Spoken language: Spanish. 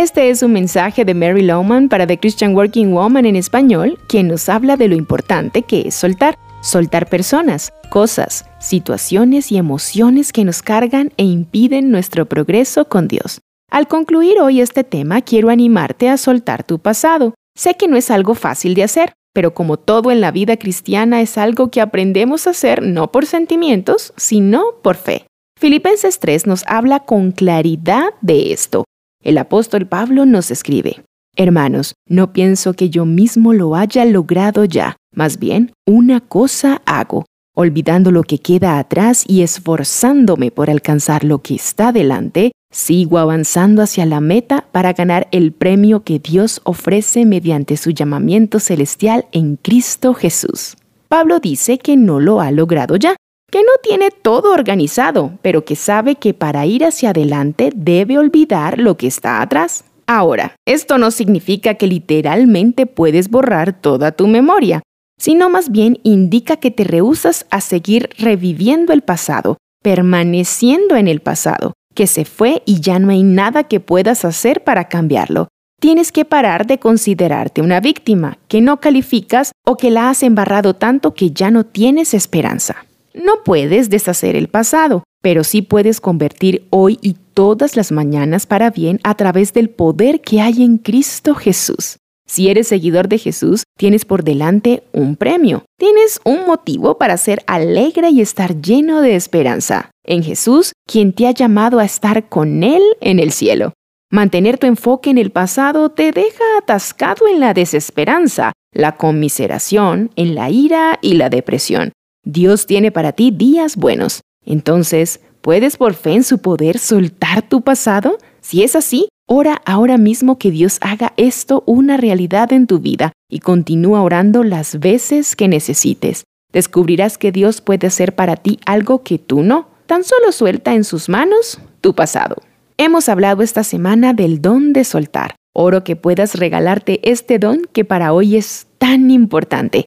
Este es un mensaje de Mary Lowman para The Christian Working Woman en español, quien nos habla de lo importante que es soltar. Soltar personas, cosas, situaciones y emociones que nos cargan e impiden nuestro progreso con Dios. Al concluir hoy este tema, quiero animarte a soltar tu pasado. Sé que no es algo fácil de hacer, pero como todo en la vida cristiana es algo que aprendemos a hacer no por sentimientos, sino por fe. Filipenses 3 nos habla con claridad de esto. El apóstol Pablo nos escribe, Hermanos, no pienso que yo mismo lo haya logrado ya, más bien una cosa hago, olvidando lo que queda atrás y esforzándome por alcanzar lo que está delante, sigo avanzando hacia la meta para ganar el premio que Dios ofrece mediante su llamamiento celestial en Cristo Jesús. Pablo dice que no lo ha logrado ya, que no tiene todo organizado, pero que sabe que para ir hacia adelante debe olvidar lo que está atrás. Ahora, esto no significa que literalmente puedes borrar toda tu memoria, sino más bien indica que te rehusas a seguir reviviendo el pasado, permaneciendo en el pasado, que se fue y ya no hay nada que puedas hacer para cambiarlo. Tienes que parar de considerarte una víctima, que no calificas o que la has embarrado tanto que ya no tienes esperanza. No puedes deshacer el pasado, pero sí puedes convertir hoy y todas las mañanas para bien a través del poder que hay en Cristo Jesús. Si eres seguidor de Jesús, tienes por delante un premio. Tienes un motivo para ser alegre y estar lleno de esperanza. En Jesús, quien te ha llamado a estar con Él en el cielo. Mantener tu enfoque en el pasado te deja atascado en la desesperanza, la conmiseración, en la ira y la depresión. Dios tiene para ti días buenos. Entonces, ¿puedes por fe en su poder soltar tu pasado? Si es así, ora ahora mismo que Dios haga esto una realidad en tu vida y continúa orando las veces que necesites. Descubrirás que Dios puede hacer para ti algo que tú no. Tan solo suelta en sus manos tu pasado. Hemos hablado esta semana del don de soltar. Oro que puedas regalarte este don que para hoy es tan importante.